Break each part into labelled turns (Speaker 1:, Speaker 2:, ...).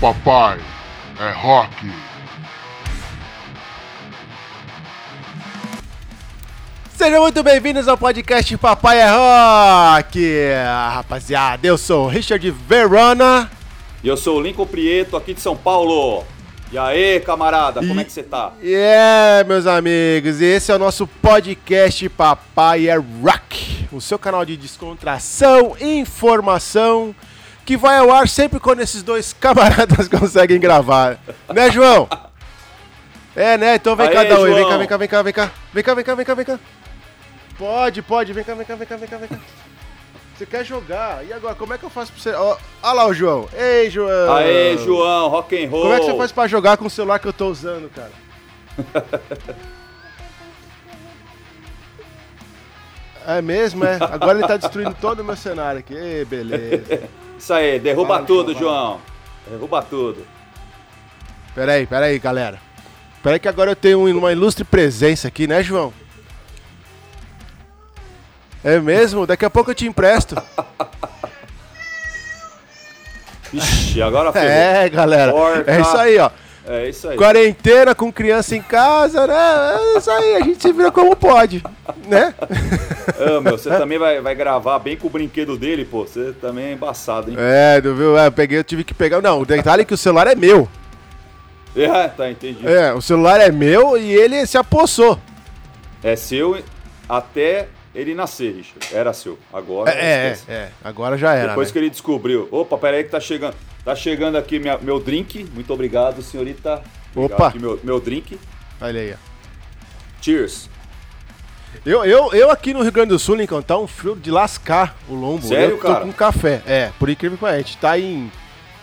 Speaker 1: papai é rock.
Speaker 2: Sejam muito bem-vindos ao podcast Papai é Rock! Rapaziada, eu sou o Richard Verona.
Speaker 3: E eu sou o Lincoln Prieto, aqui de São Paulo. E aí, camarada, como
Speaker 2: E-
Speaker 3: é que você tá?
Speaker 2: E é, meus amigos, e esse é o nosso podcast Papai é Rock, o seu canal de descontração e informação que vai ao ar sempre quando esses dois camaradas conseguem gravar. Né, João? É, né? Então vem cá,
Speaker 3: Aê,
Speaker 2: dá oi. Vem cá, vem cá, vem cá, vem cá. Vem cá, vem cá, vem cá, vem cá. Pode, pode, vem cá, vem cá, vem cá, vem cá, vem cá. Você quer jogar? E agora, como é que eu faço pra você. Ó, Olha lá o João. Ei, João.
Speaker 3: Aê, João, rock and roll.
Speaker 2: Como é que você faz pra jogar com o celular que eu tô usando, cara? É mesmo, é? Agora ele tá destruindo todo o meu cenário aqui. Ê, beleza.
Speaker 3: Isso aí, derruba
Speaker 2: Fala,
Speaker 3: tudo,
Speaker 2: João,
Speaker 3: João. Derruba tudo.
Speaker 2: Pera aí, pera aí, galera. Pera aí que agora eu tenho uma ilustre presença aqui, né, João? É mesmo? Daqui a pouco eu te empresto.
Speaker 3: Ixi, agora ferrou.
Speaker 2: É, galera.
Speaker 3: Porca.
Speaker 2: É isso aí, ó.
Speaker 3: É isso aí.
Speaker 2: Quarentena com criança em casa, né? É isso aí, a gente se vira como pode, né?
Speaker 3: Ah, meu, você também vai, vai gravar bem com o brinquedo dele, pô. Você também é embaçado, hein?
Speaker 2: É, viu? É, eu peguei, eu tive que pegar. Não, o detalhe é que o celular é meu.
Speaker 3: É, tá, entendi.
Speaker 2: É, o celular é meu e ele se apossou.
Speaker 3: É seu até ele nascer, Richard. Era seu. Agora,
Speaker 2: É, é, é. Agora já era.
Speaker 3: Depois
Speaker 2: né?
Speaker 3: que ele descobriu. Opa, peraí que tá chegando. Tá chegando aqui minha- meu drink. Muito obrigado, senhorita. Obrigado
Speaker 2: Opa.
Speaker 3: aqui meu, meu drink.
Speaker 2: Olha aí, ó.
Speaker 3: Cheers.
Speaker 2: Eu, eu, eu aqui no Rio Grande do Sul, Lincoln, tá um frio de lascar o lombo.
Speaker 3: Sério,
Speaker 2: eu tô
Speaker 3: cara?
Speaker 2: com café. É, por incrível que pareça. A gente tá em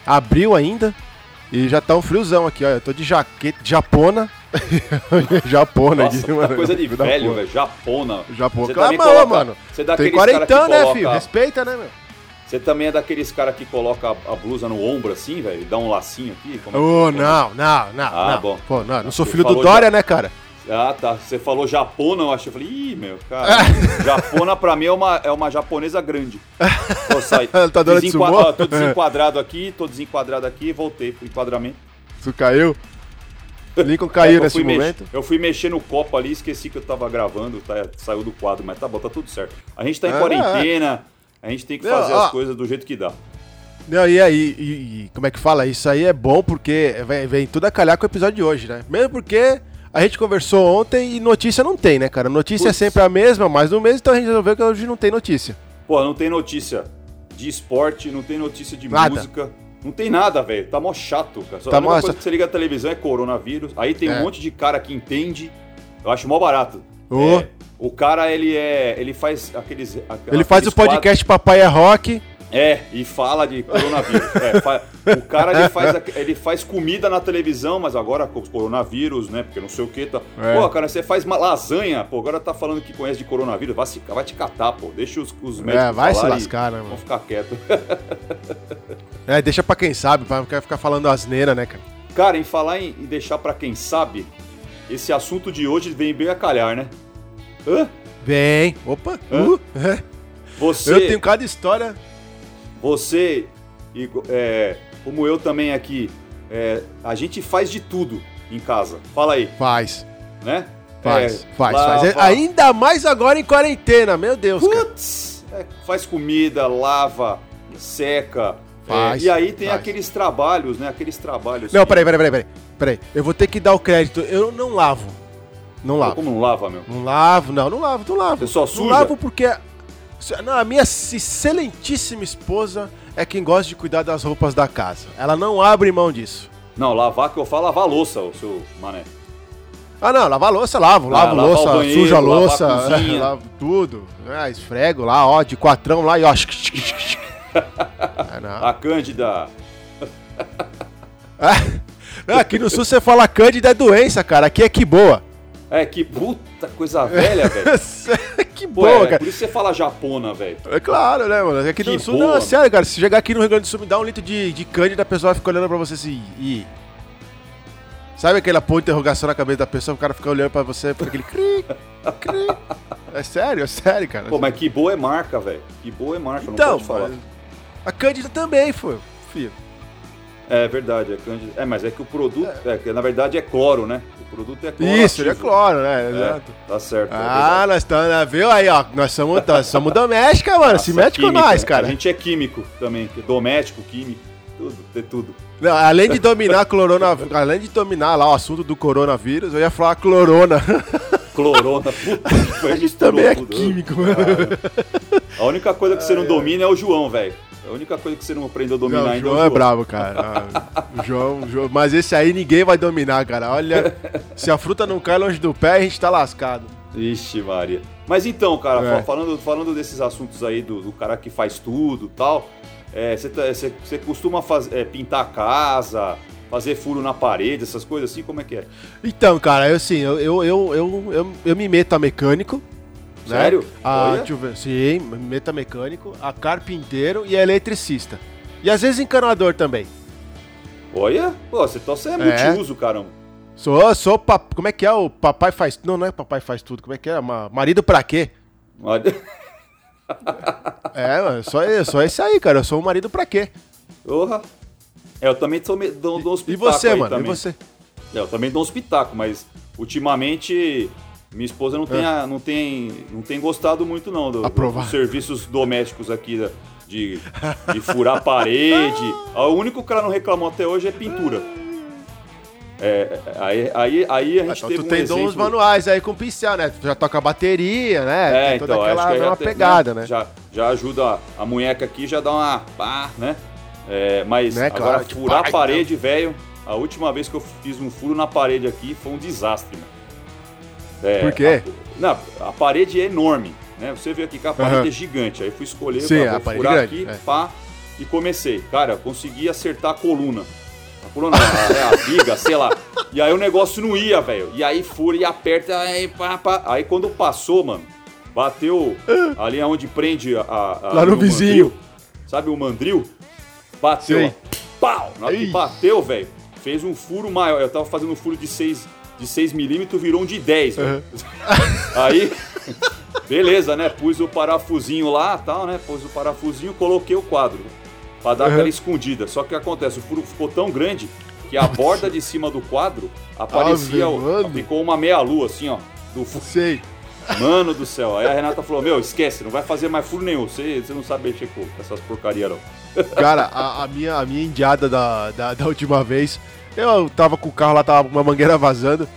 Speaker 2: abril ainda e já tá um friozão aqui, ó. Eu tô de jaqueta, japona. japona
Speaker 3: Nossa,
Speaker 2: aqui,
Speaker 3: tá
Speaker 2: mano.
Speaker 3: coisa de velho, velho. Japona.
Speaker 2: Japona. Ô,
Speaker 3: coloca-
Speaker 2: mano.
Speaker 3: Você é
Speaker 2: Tem
Speaker 3: daqueles cara que
Speaker 2: quarentão, né, filho? Respeita, né, meu?
Speaker 3: Você também é daqueles caras que coloca a, a blusa no ombro assim, velho? e Dá um lacinho aqui? Como é que-
Speaker 2: não, não, não.
Speaker 3: Ah,
Speaker 2: não.
Speaker 3: bom.
Speaker 2: Pô, não, não sou filho do Dória, né, cara?
Speaker 3: Ah, tá. Você falou japona, eu achei. Eu falei, ih, meu, cara. japona pra mim é uma, é uma japonesa grande. Tô, sai,
Speaker 2: Tá dando de
Speaker 3: desenquad- ó, tô desenquadrado aqui, tô desenquadrado aqui, voltei pro enquadramento.
Speaker 2: Tu caiu? Lincoln
Speaker 3: É
Speaker 2: caiu
Speaker 3: eu
Speaker 2: nesse momento.
Speaker 3: Eu fui mexer no copo ali, esqueci que eu tava gravando, tá, saiu do quadro, mas tá bom, tá tudo certo. A gente tá em
Speaker 2: Ah,
Speaker 3: quarentena, a gente tem que fazer as coisas do jeito que dá.
Speaker 2: Não, e aí, e, e como é que fala? Isso aí é bom porque vem, vem tudo a calhar com o episódio de hoje, né? Mesmo porque a gente conversou ontem e notícia não tem, né, cara? Notícia é
Speaker 3: Putz.
Speaker 2: sempre a mesma, mais um mês, então a gente resolveu que hoje não tem notícia.
Speaker 3: Pô, não tem notícia de esporte, não tem notícia de
Speaker 2: Nada.
Speaker 3: música. Não tem nada, velho. Tá mó chato, cara. Só
Speaker 2: Tá
Speaker 3: a única coisa que você liga a televisão é coronavírus. Aí tem
Speaker 2: É.
Speaker 3: um monte de cara que entende. Eu acho mó barato.
Speaker 2: Ô.
Speaker 3: É, o cara, ele é. Ele faz aqueles. aqu-
Speaker 2: Ele faz o podcast Papai é Rock.
Speaker 3: quadros- É, e fala de coronavírus. É, fa- O cara, ele faz, ele faz comida na televisão, mas agora com coronavírus, né? Porque não sei o que. Tá...
Speaker 2: É.
Speaker 3: Pô, cara, você faz uma lasanha. Pô, agora tá falando que conhece de coronavírus. Vai, se, vai te catar, pô. Deixa os, os médicos
Speaker 2: É, vai se lascar, né,
Speaker 3: e
Speaker 2: mano?
Speaker 3: Vão ficar quieto.
Speaker 2: É, deixa pra quem sabe, pra ficar falando asneira, né, cara?
Speaker 3: Cara, em falar em, em deixar pra quem sabe, esse assunto de hoje vem bem a calhar, né? Hã?
Speaker 2: Vem. Opa.
Speaker 3: Hã?
Speaker 2: Uh, é.
Speaker 3: Você,
Speaker 2: Eu tenho cada história.
Speaker 3: você, e, é, como eu também aqui, é, a gente faz de tudo em casa. Fala aí,
Speaker 2: Faz.
Speaker 3: né?
Speaker 2: Faz,
Speaker 3: É,
Speaker 2: faz,
Speaker 3: lava-
Speaker 2: faz. É, Ainda mais agora em quarentena, meu Deus.
Speaker 3: Putz, é, faz comida, lava, seca. é,
Speaker 2: Faz,
Speaker 3: e aí tem
Speaker 2: faz.
Speaker 3: aqueles trabalhos, né? Aqueles trabalhos.
Speaker 2: Não,
Speaker 3: que-
Speaker 2: peraí, peraí, peraí, peraí. Peraí, eu vou ter que dar o crédito. Eu não lavo. Não lavo.
Speaker 3: Como não lava, meu?
Speaker 2: Não lavo, não, não lavo, não lavo.
Speaker 3: Você só
Speaker 2: Não
Speaker 3: suja?
Speaker 2: lavo porque. Não, a minha excelentíssima esposa é quem gosta de cuidar das roupas da casa. Ela não abre mão disso.
Speaker 3: Não, lavar que eu falo lavar louça, o seu mané.
Speaker 2: Ah, não, lavar louça, lavo.
Speaker 3: Ah,
Speaker 2: Lavo louça,
Speaker 3: banheiro,
Speaker 2: suja louça, lavo tudo. Ah, esfrego lá, ó, de quatrão lá e ó. Ah, não.
Speaker 3: A Cândida.
Speaker 2: Ah, Aqui no sul você fala cândida é doença, cara. Aqui é que boa.
Speaker 3: É, que puta coisa velha, velho.
Speaker 2: que
Speaker 3: Pô,
Speaker 2: boa,
Speaker 3: é,
Speaker 2: cara.
Speaker 3: por isso você fala japona, velho.
Speaker 2: É claro, né, mano? Aqui
Speaker 3: Que
Speaker 2: no sul,
Speaker 3: boa,
Speaker 2: não, é sério, cara. Se chegar aqui no Rio Grande do Sul, me dá um litro de, de cândida, a pessoa vai ficar olhando pra você assim. E. Sabe aquela ponto de interrogação na cabeça da pessoa, o cara fica olhando pra você, fica aquele cri, cri. É sério, é sério, cara.
Speaker 3: Pô, mas que boa é marca, velho. Que boa é marca,
Speaker 2: então,
Speaker 3: não pode falar.
Speaker 2: a Cândida também foi, filho.
Speaker 3: É verdade, é cândida. É, mas é que o produto, é, que na verdade é cloro, né? Produto é cloro.
Speaker 2: Isso, ele é
Speaker 3: ativo.
Speaker 2: cloro, né?
Speaker 3: É,
Speaker 2: Exato.
Speaker 3: tá certo. é
Speaker 2: Ah, nós estamos, viu aí, ó. Nós somos, nós somos doméstica, mano. Se
Speaker 3: Nossa,
Speaker 2: mete com nós,
Speaker 3: né?
Speaker 2: cara.
Speaker 3: A gente é químico também, que- doméstico, químico, tudo, tem tudo.
Speaker 2: Não, além de dominar corona, além de dominar lá o assunto do coronavírus, eu ia falar clorona.
Speaker 3: Clorona, puta que
Speaker 2: A gente também é químico, mano.
Speaker 3: A única coisa que você não domina é o João, velho. A única coisa que você não aprendeu a dominar
Speaker 2: Não, o
Speaker 3: ainda
Speaker 2: João
Speaker 3: é
Speaker 2: é
Speaker 3: o João.
Speaker 2: bravo, cara. Ah, O João, o João- mas esse aí ninguém vai dominar, cara. Olha, se a fruta não cai longe do pé, a gente tá lascado.
Speaker 3: Ixi, Maria. Mas então, cara,
Speaker 2: É.
Speaker 3: fa- falando, falando desses assuntos aí do, do cara que faz tudo e tal, é, você tá- você você costuma faz- é, pintar a casa, fazer furo na parede, essas coisas assim, como é que é?
Speaker 2: Então, cara, eu assim, eu, eu, eu, eu, eu, eu me meto a mecânico. Né?
Speaker 3: Sério?
Speaker 2: A,
Speaker 3: Olha.
Speaker 2: deixa eu ver, sim, me meto a a carpinteiro e a eletricista. E às vezes encanador também.
Speaker 3: Olha, pô, você, então você é,
Speaker 2: É.
Speaker 3: multiuso, caramba.
Speaker 2: Sou, sou, pap... como é que é o papai faz... Não, não é papai faz tudo, como é que é? Ma- Marido pra quê?
Speaker 3: Olha.
Speaker 2: É, mano, só, só esse aí, cara, eu sou o marido pra quê?
Speaker 3: Porra. É, eu também sou, dou, dou uns
Speaker 2: E
Speaker 3: pitacos
Speaker 2: você,
Speaker 3: aí
Speaker 2: mano,
Speaker 3: também.
Speaker 2: e você?
Speaker 3: É, eu também dou uns pitacos, mas ultimamente minha esposa não tem, a- não tem, não tem gostado muito não do, dos serviços domésticos aqui da- de, de furar parede. O único que ela não reclamou até hoje é pintura. É, aí, aí, aí a gente
Speaker 2: Então
Speaker 3: teve
Speaker 2: tu
Speaker 3: um
Speaker 2: tem
Speaker 3: exemplo...
Speaker 2: dons manuais aí com pincel, né? Tu já toca bateria, né?
Speaker 3: É,
Speaker 2: tem toda
Speaker 3: então,
Speaker 2: aquela uma
Speaker 3: tem-
Speaker 2: pegada, né?
Speaker 3: Já, já ajuda a, a munheca aqui, já dá uma pá, né? É, mas
Speaker 2: Né,
Speaker 3: agora
Speaker 2: claro,
Speaker 3: furar a parede, velho, a última vez que eu fiz um furo na parede aqui foi um desastre, mano. É,
Speaker 2: Por quê?
Speaker 3: A, não, a parede é enorme, né? Você vê aqui que a parede
Speaker 2: Aham.
Speaker 3: é gigante. Aí fui escolher,
Speaker 2: Sim,
Speaker 3: eu
Speaker 2: a
Speaker 3: vou furar
Speaker 2: grande,
Speaker 3: aqui,
Speaker 2: é.
Speaker 3: pá, e comecei. Cara, consegui acertar a coluna. A coluna a, é a viga, sei lá. E aí o negócio não ia, velho. E aí fura e aperta, aí pá, pá. Aí quando passou, mano, bateu ali onde prende a. a-
Speaker 2: Lá no vizinho.
Speaker 3: mandril. sabe o mandril? Bateu,
Speaker 2: Sei.
Speaker 3: ó, pau! Na hora que bateu, velho, fez um furo maior. Eu tava fazendo um furo de 6 de 6 milímetros, virou um de 10, velho. Aí, beleza, né? Pus o parafusinho lá, tal, né? Pus o parafusinho, coloquei o quadro. Pra dar
Speaker 2: Uhum.
Speaker 3: aquela escondida. Só que o que acontece? O furo ficou tão grande que a borda de cima do quadro aparecia.
Speaker 2: Ave,
Speaker 3: ficou uma meia-lua, assim, ó. Do fu-
Speaker 2: Sei.
Speaker 3: Mano do céu. Aí a Renata falou: Meu, esquece, não vai fazer mais furo nenhum. Você, você não sabe mexer com essas porcaria, não.
Speaker 2: Cara, a, a minha, a minha indiada da, da, da última vez, eu tava com o carro lá, tava com uma mangueira vazando.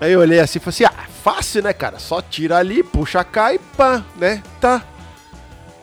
Speaker 2: Aí eu olhei assim e falei assim, ah, fácil, né, cara? Só tira ali, puxa cá e pá, né? Tá.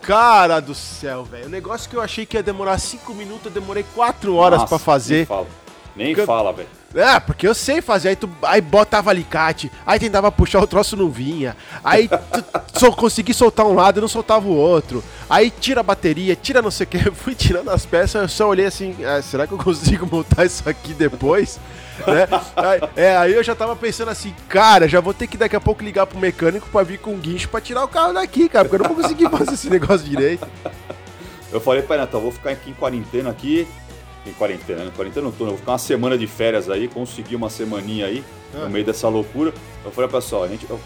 Speaker 2: Cara do céu, velho. O negócio que eu achei que ia demorar 5 minutos, eu demorei 4 horas
Speaker 3: Nossa,
Speaker 2: pra
Speaker 3: Nem
Speaker 2: fazer.
Speaker 3: fala. Nem fala, velho.
Speaker 2: É, porque eu sei fazer. Aí, tu, aí botava alicate, aí tentava puxar o troço não vinha. Aí tu, só consegui soltar um lado e não soltava o outro. Aí tira a bateria, tira não sei o que. Eu fui tirando as peças, eu só olhei assim, ah, será que eu consigo montar isso aqui depois? né? aí, é, aí eu já tava pensando assim, cara, já vou ter que daqui a pouco ligar pro mecânico pra vir com um guincho pra tirar o carro daqui, cara, porque eu não vou conseguir fazer esse negócio direito.
Speaker 3: Eu falei pra Renata, eu vou ficar aqui em quarentena aqui. Em quarentena, né? Quarentena não tô, né? Eu vou ficar uma semana de férias aí, consegui uma semaninha aí,
Speaker 2: Ah.
Speaker 3: no meio dessa loucura. Eu falei pessoal, a gente, eu-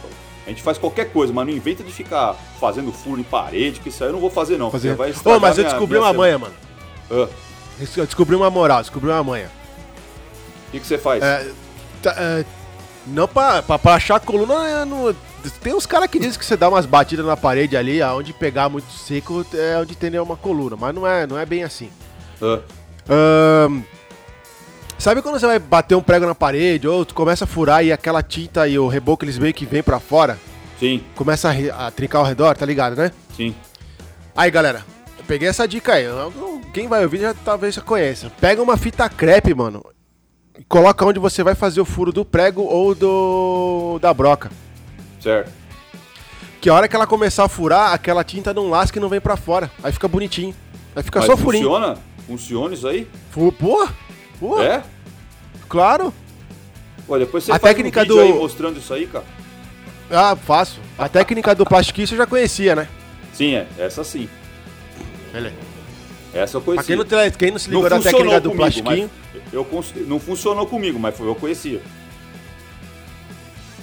Speaker 3: a gente faz qualquer coisa, mas não inventa de ficar fazendo furo em parede, que isso aí eu não vou fazer não.
Speaker 2: Fazer.
Speaker 3: vai
Speaker 2: Ô, mas eu
Speaker 3: minha-
Speaker 2: descobri
Speaker 3: minha
Speaker 2: uma
Speaker 3: semana.
Speaker 2: manha, mano.
Speaker 3: Ah,
Speaker 2: Eu descobri uma moral, descobri uma manha.
Speaker 3: O que, que você faz?
Speaker 2: É, tá, é, não pra, pra, pra achar a coluna, é, tem uns caras que dizem que você dá umas batidas na parede ali, aonde pegar muito seco é onde tem uma coluna, mas não é, não é bem assim.
Speaker 3: Ah,
Speaker 2: Sabe quando você vai bater um prego na parede, ou tu começa a furar e aquela tinta e o reboco eles meio que vem pra fora,
Speaker 3: sim,
Speaker 2: começa a, a trincar ao redor, tá ligado, né?
Speaker 3: sim.
Speaker 2: Aí galera, eu peguei essa dica aí, quem vai ouvir já talvez já conheça. Pega uma fita crepe, mano, e coloca onde você vai fazer o furo do prego ou do da broca.
Speaker 3: Certo.
Speaker 2: Que a hora que ela começar a furar, aquela tinta não lasca e não vem pra fora. Aí fica bonitinho. Aí fica
Speaker 3: Mas
Speaker 2: só furinho.
Speaker 3: funciona? Funciona isso aí?
Speaker 2: Pô, pô,
Speaker 3: É?
Speaker 2: claro.
Speaker 3: Pô, depois você
Speaker 2: A técnica
Speaker 3: um vídeo
Speaker 2: do-
Speaker 3: aí mostrando isso aí, cara.
Speaker 2: Ah, faço. A técnica do plastiquinho eu já conhecia, né?
Speaker 3: Sim, é. Essa sim.
Speaker 2: Beleza.
Speaker 3: Essa eu
Speaker 2: Pra
Speaker 3: conhecia.
Speaker 2: quem não, quem não se ligou
Speaker 3: Não
Speaker 2: da técnica do
Speaker 3: comigo,
Speaker 2: plastiquinho.
Speaker 3: eu não funcionou comigo, mas foi- eu conhecia.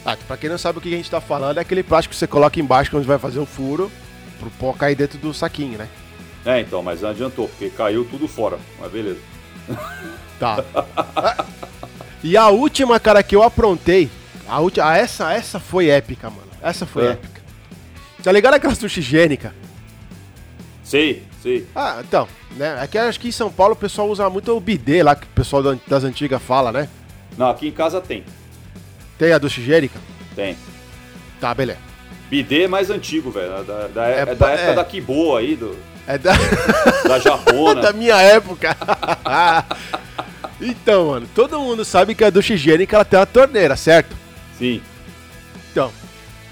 Speaker 2: Ah, pra quem não sabe o que a gente tá falando, é aquele plástico que você coloca embaixo quando vai fazer o furo, pro pó cair dentro do saquinho, né?
Speaker 3: É, então, mas não adiantou, porque caiu tudo fora. Mas beleza.
Speaker 2: Tá. E a última, cara, que eu aprontei, a última, ah, essa, essa foi épica, mano. Essa foi
Speaker 3: É.
Speaker 2: épica. Tá ligado aquela sushi higiênica?
Speaker 3: Sei, sei.
Speaker 2: Ah, então, né? É que acho que em São Paulo o pessoal usa muito o bidê lá, que o pessoal da- das antigas fala, né?
Speaker 3: Não, aqui em casa tem.
Speaker 2: Tem a ducha higiênica?
Speaker 3: Tem.
Speaker 2: Tá, beleza.
Speaker 3: Bidê é mais antigo, velho. Da, da, é,
Speaker 2: É
Speaker 3: da época
Speaker 2: é.
Speaker 3: da Kiboa aí, do,
Speaker 2: É da,
Speaker 3: da Japona.
Speaker 2: da minha época. então, mano, todo mundo sabe que a ducha higiênica ela tem uma torneira, certo?
Speaker 3: Sim.
Speaker 2: Então.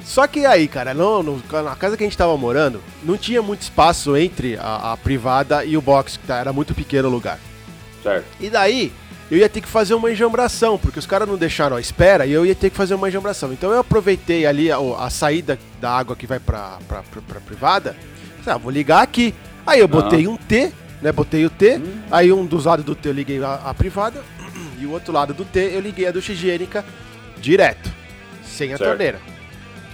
Speaker 2: Só que aí, cara, não, no- na casa que a gente tava morando, não tinha muito espaço entre a, a privada e o box, que tá- era muito pequeno o lugar.
Speaker 3: Certo.
Speaker 2: E daí, eu ia ter que fazer uma enjambração, porque os caras não deixaram a espera e eu ia ter que fazer uma enjambração. Então eu aproveitei ali a, a saída da água que vai pra, pra, pra, pra privada. Falei, Ah, vou ligar aqui. Aí eu botei um T, né? Botei o T. Aí um dos lados do T eu liguei a, a privada. E o outro lado do T eu liguei a ducha higiênica direto. Sem a
Speaker 3: Certo.
Speaker 2: torneira.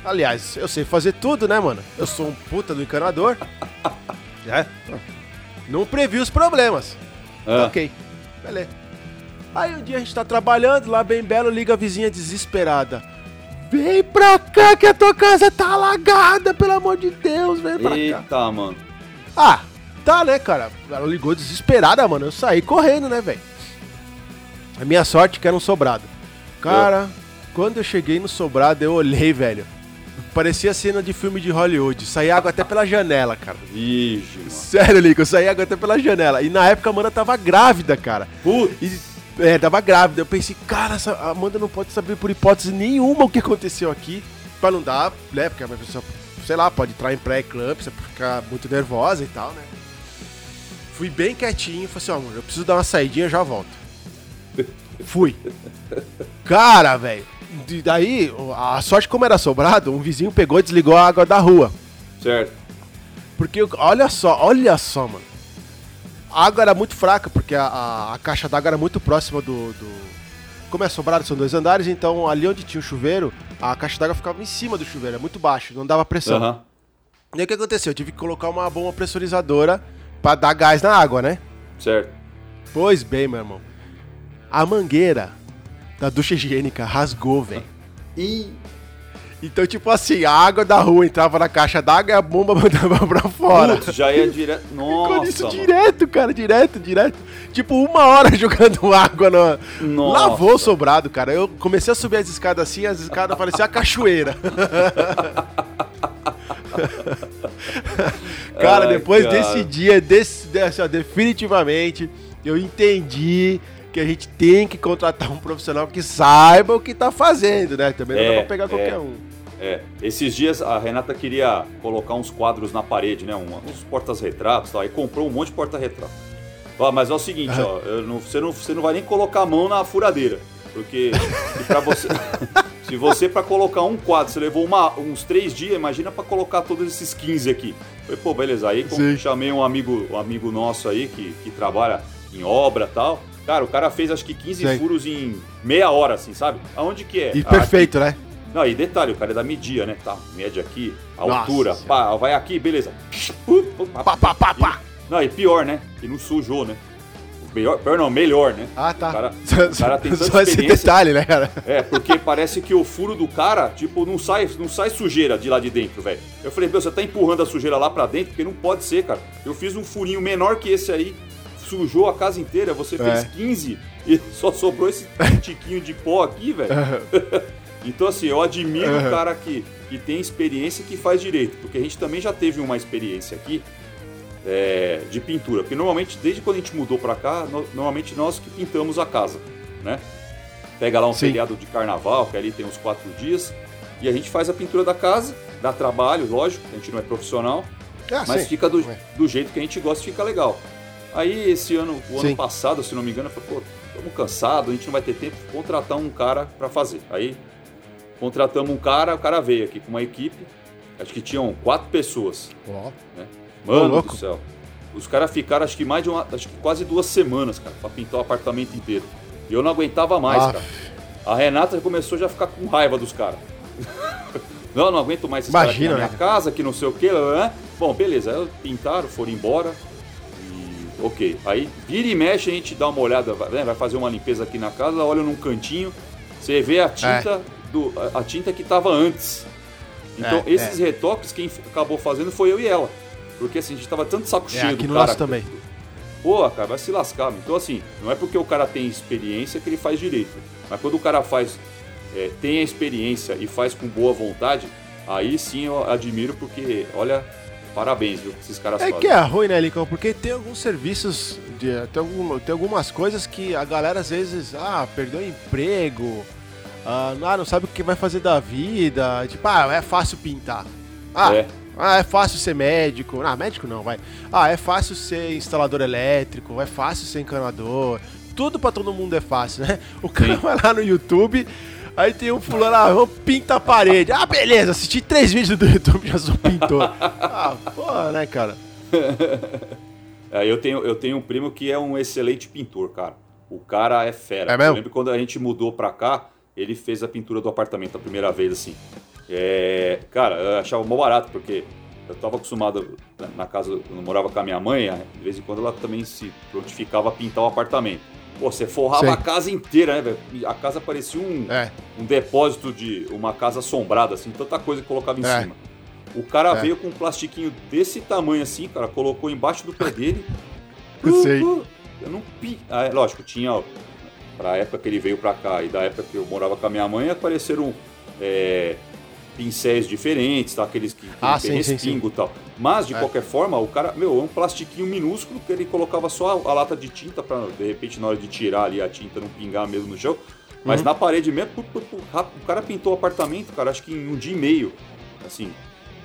Speaker 2: Aliás, eu sei fazer tudo, né, mano? Eu sou um puta do encanador. né? Não previ os problemas.
Speaker 3: Ah,
Speaker 2: Ok, beleza. Aí um dia a gente tá trabalhando, lá bem belo, liga a vizinha desesperada. Vem pra cá que a tua casa tá alagada, pelo amor de Deus, vem pra cá.
Speaker 3: Eita, mano.
Speaker 2: Ah, tá né, cara? Ela ligou desesperada, mano. Eu saí correndo, né, velho? A minha sorte que era um sobrado. Cara, quando eu cheguei no sobrado, eu olhei, velho. Parecia cena de filme de Hollywood. Saía água até pela janela, cara.
Speaker 3: Ixi, mano.
Speaker 2: Sério, Lico, eu saía água até pela janela. E na época a Amanda tava grávida, cara.
Speaker 3: Putz.
Speaker 2: E, é, tava grávida. Eu pensei, cara, essa a Amanda não pode saber por hipótese nenhuma o que aconteceu aqui. Pra não dar, né? Porque a pessoa, sei lá, pode entrar em pré-eclâmpsia, ficar muito nervosa e tal, né? Fui bem quietinho, falei assim, ó, amor, eu preciso dar uma saidinha, já volto. Fui. Cara, velho. Daí, a sorte como era sobrado, um vizinho pegou e desligou a água da rua.
Speaker 3: Certo.
Speaker 2: Porque, olha só, olha só, mano. A água era muito fraca, porque a, a- a caixa d'água era muito próxima do, do- Como é sobrado, são dois andares, então ali onde tinha o chuveiro, a caixa d'água ficava em cima do chuveiro, é muito baixo, não dava pressão.
Speaker 3: Aham.
Speaker 2: E aí o que aconteceu? Eu tive que colocar uma bomba pressurizadora pra dar gás na água, né?
Speaker 3: Certo.
Speaker 2: Pois bem, meu irmão. A mangueira da ducha higiênica rasgou, velho.
Speaker 3: E.
Speaker 2: Então, tipo assim, a água da rua entrava na caixa d'água e a bomba mandava pra fora.
Speaker 3: Putz, já ia direto.
Speaker 2: Ficou
Speaker 3: Nossa.
Speaker 2: nisso
Speaker 3: mano.
Speaker 2: direto, cara, direto, direto. Tipo, uma hora jogando água no.
Speaker 3: Nossa.
Speaker 2: Lavou o sobrado, cara. Eu comecei a subir as escadas assim, as escadas pareciam a cachoeira. cara,
Speaker 3: Ai,
Speaker 2: depois
Speaker 3: cara.
Speaker 2: desse dia, desse, desse, ó, definitivamente, eu entendi que a gente tem que contratar um profissional que saiba o que tá fazendo, né? Também não
Speaker 3: É,
Speaker 2: dá pra pegar
Speaker 3: é.
Speaker 2: qualquer um.
Speaker 3: É, esses dias a Renata queria colocar uns quadros na parede, né? um- uns portas-retratos e tal. Aí comprou um monte de porta-retrato. Ó, mas é o seguinte, ó, não- você, não, você não vai nem colocar a mão na furadeira. Porque se você. se você, pra colocar um quadro, você levou uma- uns três dias, imagina pra colocar todos esses 15 aqui. Falei, pô, beleza. Aí com-
Speaker 2: Sim.
Speaker 3: chamei um amigo, um amigo nosso aí que, que trabalha em obra e tal. Cara, o cara fez acho que 15
Speaker 2: Sei.
Speaker 3: furos em meia hora, assim, sabe? Aonde que é?
Speaker 2: E
Speaker 3: Ah,
Speaker 2: perfeito, né?
Speaker 3: Não, e detalhe, o cara é da media, né? Tá, média aqui,
Speaker 2: Nossa
Speaker 3: altura,
Speaker 2: Senhora.
Speaker 3: pá, vai aqui, beleza. Uh,
Speaker 2: Pá, pá, pá, pá.
Speaker 3: Não, e pior, né? Que não sujou, né? Melhor, pior não, melhor, né?
Speaker 2: Ah, tá.
Speaker 3: O cara, o cara tem tanta
Speaker 2: só esse detalhe, né, cara?
Speaker 3: É, porque parece que o furo do cara, tipo, não sai, não sai sujeira de lá de dentro, velho. Eu falei, meu, você tá empurrando a sujeira lá pra dentro? Porque não pode ser, cara. Eu fiz um furinho menor que esse aí, sujou a casa inteira, você fez
Speaker 2: É.
Speaker 3: 15 e só sobrou esse tiquinho de pó aqui, velho. Então, assim, eu admiro o cara que, que tem experiência e que faz direito, porque a gente também já teve uma experiência aqui é, de pintura. Porque normalmente, desde quando a gente mudou pra cá, no- normalmente nós que pintamos a casa, né? Pega lá um
Speaker 2: Sim.
Speaker 3: feriado de carnaval, que ali tem uns quatro dias, e a gente faz a pintura da casa, dá trabalho, lógico, a gente não é profissional,
Speaker 2: Ah,
Speaker 3: mas
Speaker 2: sim.
Speaker 3: fica do, do jeito que a gente gosta, fica legal. Aí esse ano, o ano
Speaker 2: Sim.
Speaker 3: passado, se não me engano, eu falei, pô, estamos cansados, a gente não vai ter tempo, vou contratar um cara pra fazer. Aí contratamos um cara, o cara veio aqui com uma equipe, acho que tinham quatro pessoas.
Speaker 2: Ó.
Speaker 3: Mano
Speaker 2: louco.
Speaker 3: do céu. Os caras ficaram acho que mais de uma, acho que quase duas semanas, cara, pra pintar o apartamento inteiro. E eu não aguentava mais,
Speaker 2: Ah.
Speaker 3: cara. A Renata começou já a ficar com raiva dos caras. não, não aguento mais esses caras aqui
Speaker 2: Imagina,
Speaker 3: na minha
Speaker 2: né?
Speaker 3: casa, que não sei o que. Né? Bom, beleza. Aí pintaram, foram embora. E ok. Aí vira e mexe, a gente dá uma olhada, vai, né, vai fazer uma limpeza aqui na casa, olha num cantinho, você vê a tinta, do, a, a tinta que tava antes. Então,
Speaker 2: É,
Speaker 3: esses retoques, quem acabou fazendo foi eu e ela. Porque assim, a gente tava tanto saco
Speaker 2: É,
Speaker 3: cheio
Speaker 2: aqui
Speaker 3: do
Speaker 2: no
Speaker 3: cara.
Speaker 2: nosso também.
Speaker 3: Pô, cara, vai se lascar. Então, assim, não é porque o cara tem experiência que ele faz direito. Mas quando o cara faz, é, tem a experiência e faz com boa vontade, aí sim eu admiro, porque, olha, parabéns, viu, que esses caras
Speaker 2: É
Speaker 3: fazem.
Speaker 2: que é ruim, né, Lincoln? Porque tem alguns serviços, de, tem, alguma, tem algumas coisas que a galera às vezes, ah, perdeu o emprego, ah, não, não sabe o que vai fazer da vida, tipo, ah, é fácil pintar. Ah,
Speaker 3: É.
Speaker 2: ah, é fácil ser médico. Ah, médico não, vai. Ah, é fácil ser instalador elétrico, é fácil ser encanador. Tudo pra todo mundo é fácil, né? O cara
Speaker 3: Sim.
Speaker 2: vai lá no YouTube, aí tem um fulano, ah, vamos pintar a parede. Ah, beleza, assisti três vídeos do YouTube, já sou pintor. ah, porra, né, cara?
Speaker 3: É, eu, tenho, eu tenho um primo que é um excelente pintor, cara. O cara é fera.
Speaker 2: É mesmo?
Speaker 3: Eu lembro quando a gente mudou pra cá, ele fez a pintura do apartamento a primeira vez, assim. É, cara, eu achava mó barato, porque eu tava acostumado na- na casa, quando eu morava com a minha mãe, de vez em quando ela também se prontificava a pintar o apartamento. Pô, você forrava
Speaker 2: Sei.
Speaker 3: a casa inteira, né, velho? A casa parecia um,
Speaker 2: É.
Speaker 3: um depósito de uma casa assombrada, assim, tanta coisa que colocava em
Speaker 2: É.
Speaker 3: cima. O cara
Speaker 2: É.
Speaker 3: veio com um plastiquinho desse tamanho assim, cara, colocou embaixo do pé dele.
Speaker 2: Eu sei.
Speaker 3: Eu não pi... ah, é, lógico, tinha, ó, pra época que ele veio pra cá e da época que eu morava com a minha mãe, apareceram é, pincéis diferentes, tá? aqueles que, que
Speaker 2: Ah,
Speaker 3: tem respingo e tal. Mas, de
Speaker 2: É.
Speaker 3: qualquer forma, o cara, meu, é um plastiquinho minúsculo que ele colocava só a, a lata de tinta pra, de repente, na hora de tirar ali a tinta não pingar mesmo no chão. Mas
Speaker 2: Uhum.
Speaker 3: na parede mesmo, pu, pu, pu, o cara pintou o apartamento, cara, acho que em um dia e meio. Assim,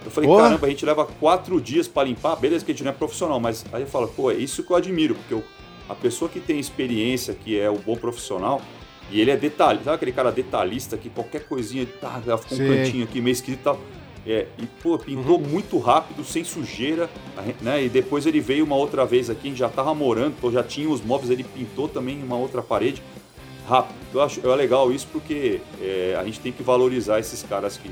Speaker 3: eu falei,
Speaker 2: Porra.
Speaker 3: caramba, a gente leva quatro dias pra limpar, beleza que a gente não é profissional, mas aí eu falo, pô, é isso que eu admiro, porque eu- a pessoa que tem experiência, que é o bom profissional, e ele é detalhista, sabe aquele cara detalhista que qualquer coisinha, tá, ficou um cantinho aqui meio esquisito e tal. É, e, pô, pintou muito rápido, sem sujeira, né? E depois ele veio uma outra vez aqui, a gente já tava morando, pô, já tinha os móveis, ele pintou também uma outra parede rápido. Eu acho é legal isso porque é, a gente tem que valorizar esses caras que,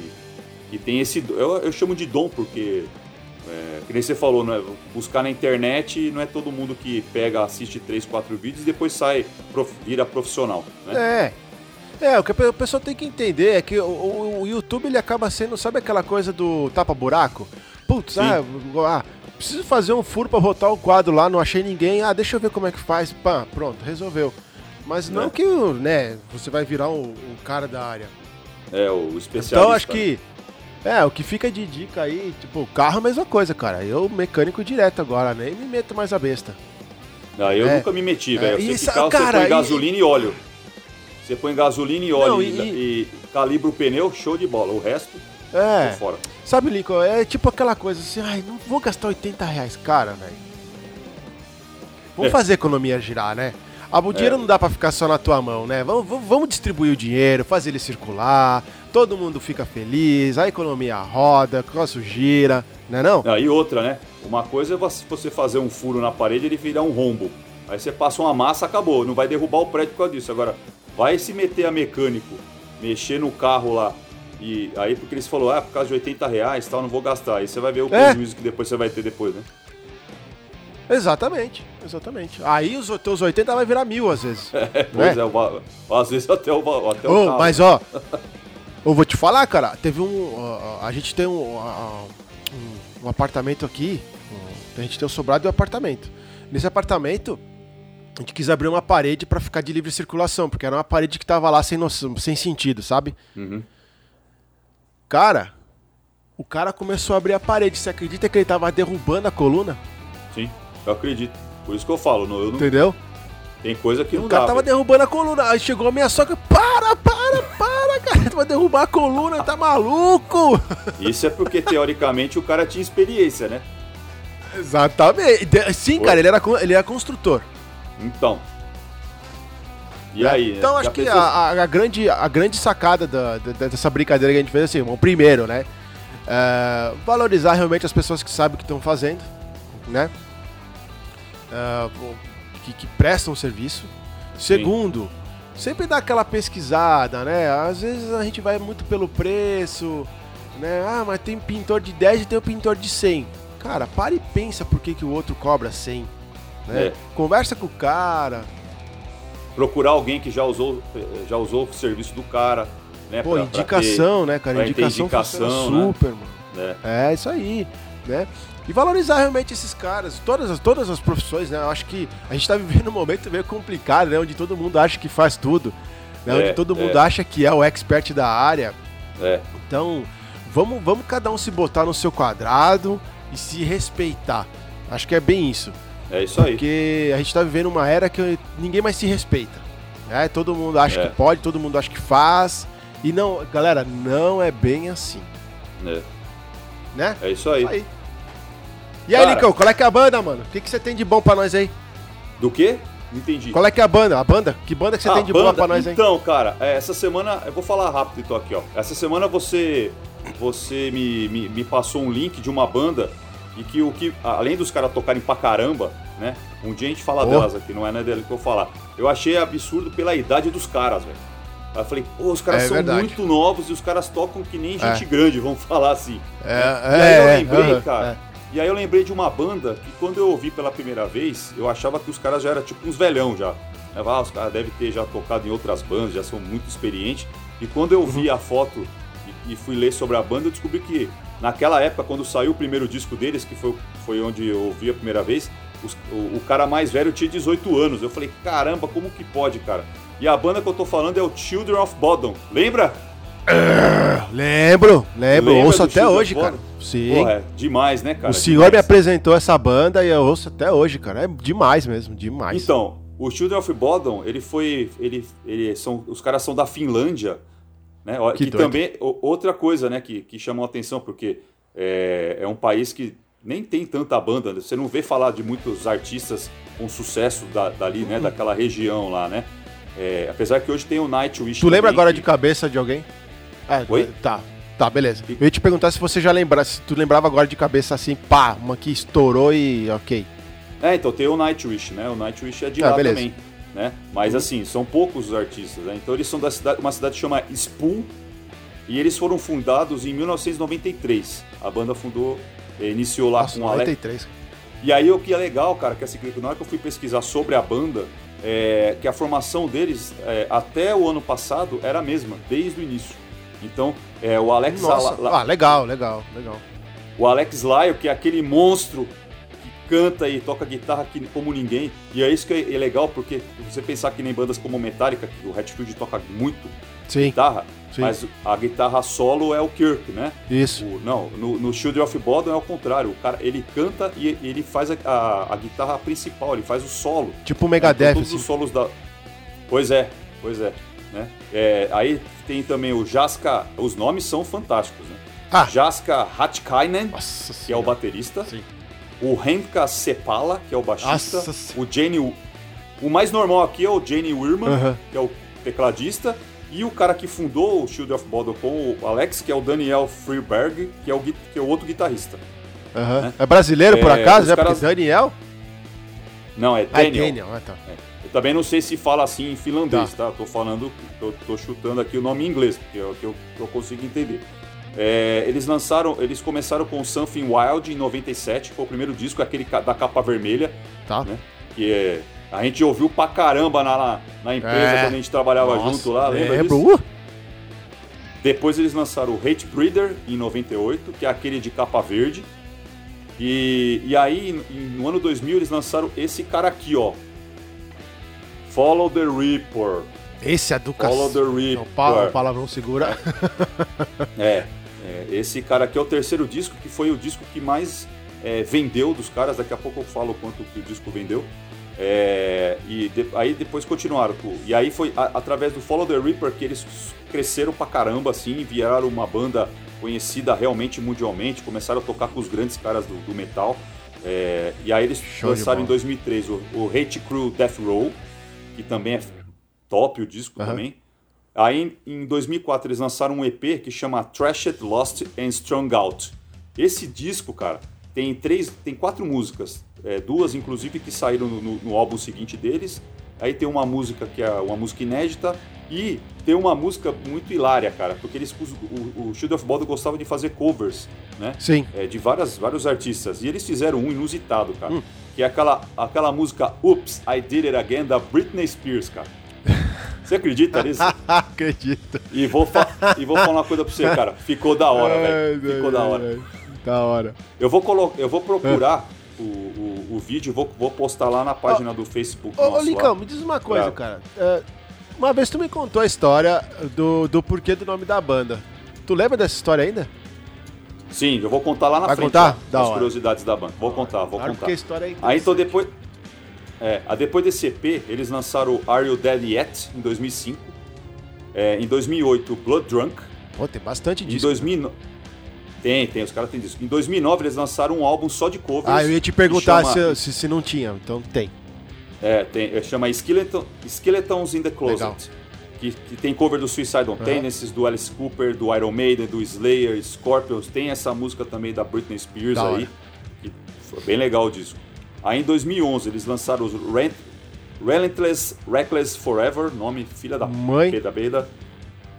Speaker 3: que tem esse. Eu, eu chamo de dom porque. É, que nem você falou, né? buscar na internet não é todo mundo que pega, assiste três, quatro vídeos e depois sai, prof- vira profissional. Né?
Speaker 2: É. É, o que a pessoa tem que entender é que o, o- YouTube ele acaba sendo, sabe aquela coisa do tapa-buraco? Putz, ah, ah, preciso fazer um furo pra botar o quadro lá, não achei ninguém, ah, deixa eu ver como é que faz, pá, pronto, resolveu. Mas não
Speaker 3: É.
Speaker 2: que, né, você vai virar o, o cara da área.
Speaker 3: É, o especialista.
Speaker 2: Então acho
Speaker 3: né?
Speaker 2: que. É, o que fica de dica aí, tipo, carro é a mesma coisa, cara. Eu mecânico direto agora, nem me meto mais a besta.
Speaker 3: Ah, eu
Speaker 2: É.
Speaker 3: nunca me meti,
Speaker 2: É,
Speaker 3: velho. Você,
Speaker 2: isso-
Speaker 3: fica,
Speaker 2: cara,
Speaker 3: você põe
Speaker 2: e-
Speaker 3: gasolina e óleo. Você põe gasolina e óleo
Speaker 2: Não,
Speaker 3: e,
Speaker 2: e-
Speaker 3: e calibra o pneu, show de bola. O resto,
Speaker 2: É.
Speaker 3: fora.
Speaker 2: Sabe, Lincoln, é tipo aquela coisa assim, ai, não vou gastar 80 reais, cara, velho. Vamos
Speaker 3: É.
Speaker 2: fazer a economia girar, né? Ah, o dinheiro
Speaker 3: É.
Speaker 2: não dá pra ficar só na tua mão, né? Vamos, vamos- vamos distribuir o dinheiro, fazer ele circular, todo mundo fica feliz, a economia roda, o negócio gira, né não?
Speaker 3: Ah, e outra, né? Uma coisa é você fazer um furo na parede e ele virar um rombo. Aí você passa uma massa, acabou. Não vai derrubar o prédio por causa disso. Agora, vai se meter a mecânico, mexer no carro lá. E aí, porque eles falaram, ah, por causa de 80 reais tal, não vou gastar. Aí você vai ver o
Speaker 2: É.
Speaker 3: prejuízo que depois você vai ter depois, né?
Speaker 2: Exatamente, exatamente. Aí os teus 80 vai virar mil às vezes.
Speaker 3: É, pois é, va- às vezes até o, até o carro.
Speaker 2: mas ó, eu vou te falar, cara, teve um. ó, a gente tem um, ó, um, um apartamento aqui. um- a gente tem um sobrado de um apartamento. Nesse apartamento, a gente quis abrir uma parede pra ficar de livre circulação, porque era uma parede que tava lá sem, noção, sem sentido, sabe?
Speaker 3: Uhum.
Speaker 2: Cara, o cara começou a abrir a parede. Você acredita que ele tava derrubando a coluna?
Speaker 3: Sim, eu acredito. Por isso que eu falo, não, eu não,
Speaker 2: Entendeu?
Speaker 3: tem coisa que não
Speaker 2: O cara
Speaker 3: dá.
Speaker 2: tava
Speaker 3: velho.
Speaker 2: derrubando a coluna. Aí chegou a minha sogra, para, para, para, cara. Tu vai derrubar a coluna, tá maluco?
Speaker 3: Isso é porque, teoricamente, o cara tinha experiência, né?
Speaker 2: Exatamente. Sim, cara, ele era, ele era construtor.
Speaker 3: Então. E
Speaker 2: né?
Speaker 3: aí?
Speaker 2: Então acho que
Speaker 3: pensou-
Speaker 2: a, a- a grande, a grande sacada da- da- dessa brincadeira que a gente fez assim, bom, primeiro, né? é, valorizar realmente as pessoas que sabem o que estão fazendo, né? É, que, que prestam serviço. Segundo, sempre dá aquela pesquisada, né? Às vezes a gente vai muito pelo preço, né? Ah, mas tem pintor de 10 e tem o pintor de 100. Cara, para e pensa por que, que o outro cobra 100. Né?
Speaker 3: É.
Speaker 2: Conversa com o cara.
Speaker 3: Procurar alguém que já usou, eh, já usou o serviço do cara, né?
Speaker 2: Pô,
Speaker 3: pra- pra
Speaker 2: indicação, né, cara?
Speaker 3: ter
Speaker 2: Indicação,
Speaker 3: indicação, né?
Speaker 2: super, mano.
Speaker 3: ter, né?
Speaker 2: É, isso aí, né? E valorizar realmente esses caras, todas as, todas as profissões, né? Eu acho que a gente tá vivendo um momento meio complicado, né? Onde todo mundo acha que faz tudo, né?
Speaker 3: É,
Speaker 2: onde todo mundo
Speaker 3: é.
Speaker 2: acha que é o expert da área.
Speaker 3: É.
Speaker 2: Então, vamos, vamos cada um se botar no seu quadrado e se respeitar. Acho que é bem isso.
Speaker 3: É isso aí.
Speaker 2: Porque a gente tá vivendo uma era que ninguém mais se respeita. Né? Todo mundo acha
Speaker 3: É.
Speaker 2: que pode, todo mundo acha que faz. E não, galera, não é bem assim,
Speaker 3: É,
Speaker 2: né?
Speaker 3: é isso aí.
Speaker 2: Isso aí. E aí,
Speaker 3: Cara.
Speaker 2: Nicão, qual é que é a banda, mano? O que, que você tem de bom pra nós aí?
Speaker 3: Do quê? Entendi.
Speaker 2: Qual é que é a banda? A banda? Que banda que você
Speaker 3: Ah,
Speaker 2: tem de boa
Speaker 3: banda?
Speaker 2: pra nós aí?
Speaker 3: Então, cara, é, essa semana, eu vou falar rápido então aqui, ó. Essa semana você você me, me, me passou um link de uma banda e que o que, além dos caras tocarem pra caramba, né? Um dia a gente fala
Speaker 2: Oh.
Speaker 3: delas aqui, não é né, dele que eu vou falar. Eu achei absurdo pela idade dos caras, velho. Aí eu falei, pô, os caras
Speaker 2: É
Speaker 3: são
Speaker 2: verdade.
Speaker 3: muito novos e os caras tocam que nem gente
Speaker 2: É.
Speaker 3: grande, vamos falar assim.
Speaker 2: É,
Speaker 3: E aí eu
Speaker 2: é,
Speaker 3: lembrei,
Speaker 2: aham,
Speaker 3: cara. E aí eu lembrei de uma banda que quando eu ouvi pela primeira vez, eu achava que os caras já eram tipo uns velhão já. Eu Ah, os caras devem ter já tocado em outras bandas, já são muito experientes. E quando eu
Speaker 2: Uhum.
Speaker 3: vi a foto e, e fui ler sobre a banda, eu descobri que naquela época, quando saiu o primeiro disco deles, que foi, foi onde eu ouvi a primeira vez, os- o, o cara mais velho tinha 18 anos. Eu falei, caramba, como que pode, cara? E a banda que eu tô falando é o Children of Bodom. Lembra?
Speaker 2: é. Lembro, lembro.
Speaker 3: Lembra
Speaker 2: ouço até
Speaker 3: Children
Speaker 2: hoje, cara. Sim.
Speaker 3: Porra, é demais, né, cara?
Speaker 2: o senhor me
Speaker 3: Demais.
Speaker 2: apresentou essa banda e eu ouço até hoje, cara. É demais mesmo, demais.
Speaker 3: Então, o Children of Bodom, ele foi. Ele, ele são, os caras são da Finlândia, né?
Speaker 2: Que
Speaker 3: Que, também. Outra coisa, né, que, que chamou a atenção, porque é, é um país que nem tem tanta banda, né? você não vê falar de muitos artistas com sucesso da, dali, né? Daquela região lá, né? É, apesar que hoje tem o Nightwish.
Speaker 2: tu lembra agora
Speaker 3: que-
Speaker 2: de cabeça de alguém? Ah,
Speaker 3: Oi?
Speaker 2: Tá, tá, beleza. Eu ia te perguntar se você já lembrava, se tu lembrava agora de cabeça assim, pá, uma que estourou e ok.
Speaker 3: É, então tem o Nightwish, né? O Nightwish é de
Speaker 2: Ah,
Speaker 3: lá
Speaker 2: beleza.
Speaker 3: também, né? Mas assim, são poucos os artistas, né? Então eles são da cidade, uma cidade que chama Spool e eles foram fundados em 1993. A banda fundou, eh, iniciou lá
Speaker 2: Nossa,
Speaker 3: com o Alex.
Speaker 2: 93.
Speaker 3: E aí o que é legal, cara, que assim, na hora que eu fui pesquisar sobre a banda, é, que a formação deles é, até o ano passado era a mesma, desde o início. Então, é, o Alex
Speaker 2: Nossa,
Speaker 3: La- La-
Speaker 2: ah, legal, legal, legal.
Speaker 3: o Alex Lyle, que é aquele monstro que canta e toca guitarra que- como ninguém. E é isso que é é legal, porque você pensar que nem bandas como Metallica, que o Hatfield toca muito
Speaker 2: Sim,
Speaker 3: guitarra,
Speaker 2: Sim.
Speaker 3: mas a guitarra solo é o Kirk, né?
Speaker 2: isso.
Speaker 3: O- não, no, no Children of Bodom é o contrário. O cara, ele canta e ele faz a, a- a guitarra principal, ele faz o solo.
Speaker 2: Tipo o Megadeth,
Speaker 3: todos
Speaker 2: assim.
Speaker 3: os solos da... Pois é, pois é. Né? É, aí tem também o Jaska, os nomes são fantásticos, né?
Speaker 2: Ah.
Speaker 3: Jaska Hatkainen,
Speaker 2: Nossa
Speaker 3: que é o
Speaker 2: senhora.
Speaker 3: baterista.
Speaker 2: Sim.
Speaker 3: O Henka Sepala, que é o baixista.
Speaker 2: Nossa senhora.
Speaker 3: o Jenny. O mais normal aqui é o Jenny Wirman,
Speaker 2: Aham.
Speaker 3: que é o tecladista. E o cara que fundou o Shield of Bodom com o Alex, que é o Daniel Freeberg, que é o, que é o outro guitarrista.
Speaker 2: Aham.
Speaker 3: né?
Speaker 2: É brasileiro, por
Speaker 3: É,
Speaker 2: acaso? É
Speaker 3: caras-
Speaker 2: porque Daniel?
Speaker 3: Não, é
Speaker 2: Ah, é
Speaker 3: Daniel.
Speaker 2: Daniel. Ah, tá.
Speaker 3: Eu também não sei se fala assim em finlandês, tá? Tô falando, tô, tô chutando aqui o nome em inglês, porque é o que eu, que eu consigo entender. É, eles lançaram, eles começaram com Something Wild em 97, que foi o primeiro disco, aquele ca- da capa vermelha,
Speaker 2: Tá.
Speaker 3: né? Que é, a gente ouviu pra caramba na, na, na empresa
Speaker 2: É.
Speaker 3: quando a gente trabalhava
Speaker 2: Nossa,
Speaker 3: junto lá, lembra
Speaker 2: lembro.
Speaker 3: disso?
Speaker 2: Uh,
Speaker 3: Depois eles lançaram o Hate Breeder em 98, que é aquele de capa verde. E, e aí, no ano 2000, eles lançaram esse cara aqui, ó. Follow the Reaper.
Speaker 2: esse é do
Speaker 3: Follow the. Reaper.
Speaker 2: Não, palavrão segura.
Speaker 3: É, é, esse cara aqui é o terceiro disco, que foi o disco que mais é, vendeu dos caras. Daqui a pouco eu falo quanto que o disco vendeu. É, e de- aí depois continuaram. E aí foi a- através do Follow the Reaper que eles cresceram pra caramba, assim, viraram uma banda conhecida realmente mundialmente. Começaram a tocar com os grandes caras do, do metal. É, e aí eles
Speaker 2: Show
Speaker 3: lançaram em
Speaker 2: bola.
Speaker 3: 2003 o, o Hate Crew Death Row, que também é top o disco também. Aí em 2004 eles lançaram um EP que chama Trashed, Lost and Strung Out. Esse disco, cara, tem três, tem quatro músicas, é, duas inclusive que saíram no, no- no álbum seguinte deles. Aí tem uma música que é uma música inédita e tem uma música muito hilária, cara, porque eles o, o Shield of Bodom gostava de fazer covers, né?
Speaker 2: Sim.
Speaker 3: é, de várias, vários artistas. E eles fizeram um inusitado, cara.
Speaker 2: Hum.
Speaker 3: Que é aquela, aquela música Oops, I Did It Again da Britney Spears, cara. Você acredita nisso?
Speaker 2: Acredito.
Speaker 3: E vou, e vou falar uma coisa pra você, cara. Ficou da hora, velho. Ficou
Speaker 2: ai,
Speaker 3: da hora.
Speaker 2: ai. Da hora.
Speaker 3: Eu vou, colo... eu vou procurar o, o, o vídeo, vou, vou postar lá na página do Facebook.
Speaker 2: Ô,
Speaker 3: nosso
Speaker 2: Lincão, me diz uma coisa,
Speaker 3: É.
Speaker 2: cara. É, uma vez tu me contou a história do, do porquê do nome da banda. Tu lembra dessa história ainda?
Speaker 3: Sim, eu vou contar lá na
Speaker 2: Vai
Speaker 3: frente.
Speaker 2: contar? Da
Speaker 3: as
Speaker 2: hora.
Speaker 3: curiosidades da banda. Vou contar, vou
Speaker 2: Claro,
Speaker 3: contar.
Speaker 2: porque a história é
Speaker 3: Aí então depois. É, a depois desse EP, eles lançaram Are You Dead Yet em 2005. É, em 2008, Blood Drunk.
Speaker 2: Pô, tem bastante
Speaker 3: Em
Speaker 2: disso.
Speaker 3: 2009. Tem, tem, os caras têm disco. Em 2009, eles lançaram um álbum só de covers.
Speaker 2: Ah, eu ia te perguntar
Speaker 3: chama-
Speaker 2: se, se, se não tinha. Então tem.
Speaker 3: É, tem, é, chama Skeleton, Skeletons in the Closet.
Speaker 2: Legal.
Speaker 3: Que, que tem cover do Suicidal Tendencies, do Alice Cooper, do Iron Maiden, do Slayer, Scorpions. Tem essa música também da Britney Spears
Speaker 2: Da
Speaker 3: aí. Que foi bem legal o disco. Aí em 2011 eles lançaram os Rent, Relentless Reckless Forever, nome filha da
Speaker 2: Mãe.
Speaker 3: Da Beda.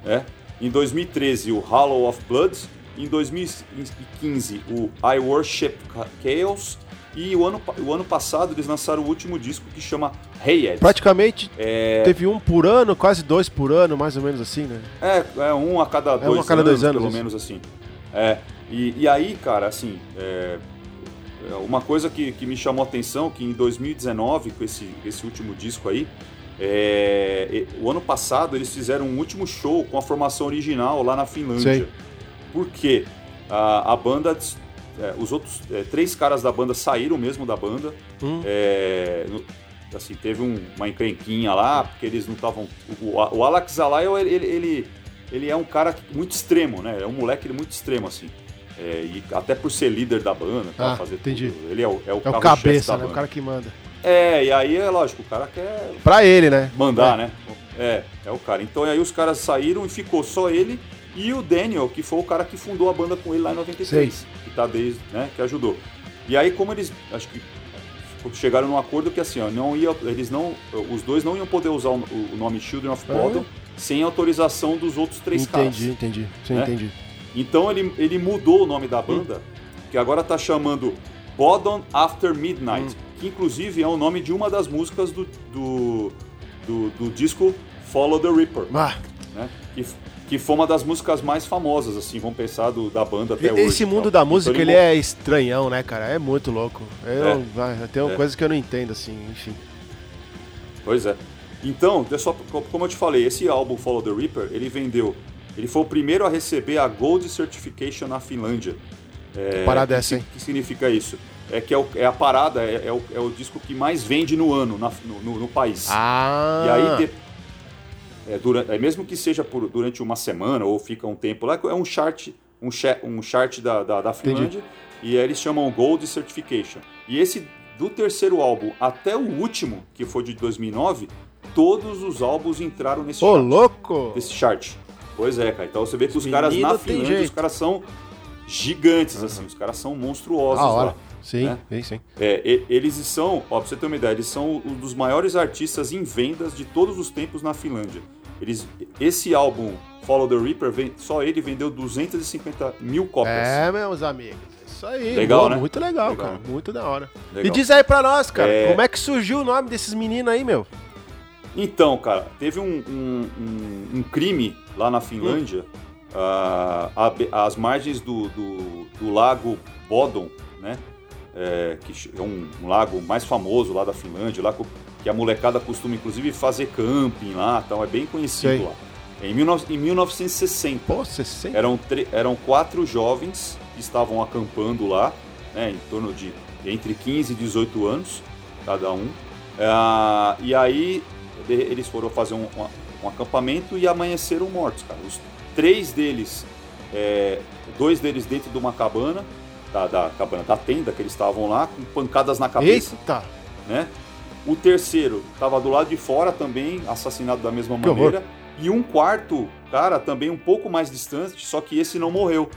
Speaker 3: É. Em 2013 o Hollow of Blood. Em 2015 o I Worship Chaos. E o ano, o ano passado eles lançaram o último disco que chama Hey Ed.
Speaker 2: Praticamente
Speaker 3: É,
Speaker 2: teve um por ano, quase dois por ano, mais ou menos assim, né?
Speaker 3: é, é um a cada dois
Speaker 2: um a cada
Speaker 3: anos,
Speaker 2: dois anos,
Speaker 3: pelo
Speaker 2: isso.
Speaker 3: menos assim. É, e, e aí, cara, assim, é, é, uma coisa que, que me chamou a atenção, que em 2019, com esse, esse último disco aí, é, o ano passado eles fizeram um último show com a formação original lá na Finlândia.
Speaker 2: Sei.
Speaker 3: Por quê? A, a banda, é, os outros é, três caras da banda saíram mesmo da banda.
Speaker 2: Hum.
Speaker 3: É, assim, teve um- uma encrenquinha lá, porque eles não estavam. O, o Alex Zalayo, ele, ele, ele, é um cara muito extremo, né? É um moleque muito extremo, assim. É, e até por ser líder da banda, tal,
Speaker 2: Ah,
Speaker 3: fazer
Speaker 2: entendi.
Speaker 3: tudo. Ele é o, é o,
Speaker 2: É o cabeça, né? O
Speaker 3: banda.
Speaker 2: cara que manda.
Speaker 3: É, e aí é lógico, o cara quer
Speaker 2: Pra ele, né?
Speaker 3: mandar,
Speaker 2: É.
Speaker 3: né? É, é o cara. Então aí os caras saíram e ficou só ele e o Daniel, que foi o cara que fundou a banda com ele lá em 93, que tá desde, né, que ajudou. E aí como eles, acho que chegaram num acordo que assim, ó, não ia, eles não, os dois não iam poder usar o, o nome Children of Bodom sem autorização dos outros três.
Speaker 2: Entendi,
Speaker 3: caras.
Speaker 2: entendi. Sim,
Speaker 3: né?
Speaker 2: entendi.
Speaker 3: Então ele, ele mudou o nome da banda, que agora tá chamando Bodom After Midnight,
Speaker 2: Hum.
Speaker 3: que inclusive é o nome de uma das músicas do, do, do, do disco Follow the Reaper,
Speaker 2: Ah,
Speaker 3: né? Que, que foi uma das músicas mais famosas, assim, vamos pensar do, da banda até
Speaker 2: e-
Speaker 3: hoje.
Speaker 2: esse mundo da
Speaker 3: Então
Speaker 2: música, ele
Speaker 3: mo-
Speaker 2: é estranhão, né, cara? É muito louco. Eu,
Speaker 3: É.
Speaker 2: tem
Speaker 3: É.
Speaker 2: coisas que eu não entendo, assim, enfim.
Speaker 3: Pois é. Então, só, como eu te falei, esse álbum Follow the Reaper, ele vendeu. Ele foi o primeiro a receber a Gold Certification na Finlândia. É,
Speaker 2: parada é
Speaker 3: que
Speaker 2: essa, hein?
Speaker 3: que significa isso? É que é, o- é a parada, é, é o, é o disco que mais vende no ano na- no, no- no país.
Speaker 2: Ah!
Speaker 3: E aí, de- é, durante, é, mesmo que seja por, durante uma semana ou fica um tempo lá, é um chart, um, cha- um chart da, da, da Finlândia, e aí eles chamam Gold Certification. E esse, do terceiro álbum até o último, que foi de 2009, todos os álbuns entraram nesse
Speaker 2: Ô,
Speaker 3: chart.
Speaker 2: louco!
Speaker 3: Nesse chart. Pois é, cara. Então você vê que os
Speaker 2: Os
Speaker 3: caras na Finlândia, os
Speaker 2: jeito.
Speaker 3: cares são gigantes, assim, os caras são monstruosos
Speaker 2: hora.
Speaker 3: lá.
Speaker 2: Sim,
Speaker 3: né?
Speaker 2: sim, sim.
Speaker 3: É, e- eles são, ó, pra você ter uma ideia, eles são um dos maiores artistas em vendas de todos os tempos na Finlândia. Eles, esse álbum, Follow the Reaper, vem- só ele vendeu 250 mil cópias.
Speaker 2: É, meus amigos. Isso aí.
Speaker 3: Legal,
Speaker 2: boa,
Speaker 3: né?
Speaker 2: Muito legal,
Speaker 3: Legal.
Speaker 2: cara. Muito da hora.
Speaker 3: Legal.
Speaker 2: E diz aí pra nós, cara,
Speaker 3: É.
Speaker 2: como é que surgiu o nome desses meninos aí, meu?
Speaker 3: Então, cara, teve um, um- um- um crime lá na Finlândia, a be- às margens do, do- do lago Bodom, né? É, que é um, um lago mais famoso lá da Finlândia, lá co- que a molecada costuma inclusive fazer camping lá, então é bem conhecido
Speaker 2: Sei.
Speaker 3: lá. Em, 19 em 1960,
Speaker 2: Pô, você sempre...
Speaker 3: eram, tre- eram quatro jovens que estavam acampando lá, né, em torno de entre 15 e 18 anos, cada um. Ah, e aí eles foram fazer um, um- um acampamento e amanheceram mortos, cara. Os três deles, é, dois deles dentro de uma cabana, da, da cabana da tenda que eles estavam lá, com pancadas na cabeça
Speaker 2: Eita!
Speaker 3: né? O terceiro estava do lado de fora também, assassinado da mesma
Speaker 2: Que
Speaker 3: maneira. E um quarto, cara, também um pouco mais distante, só que esse não morreu,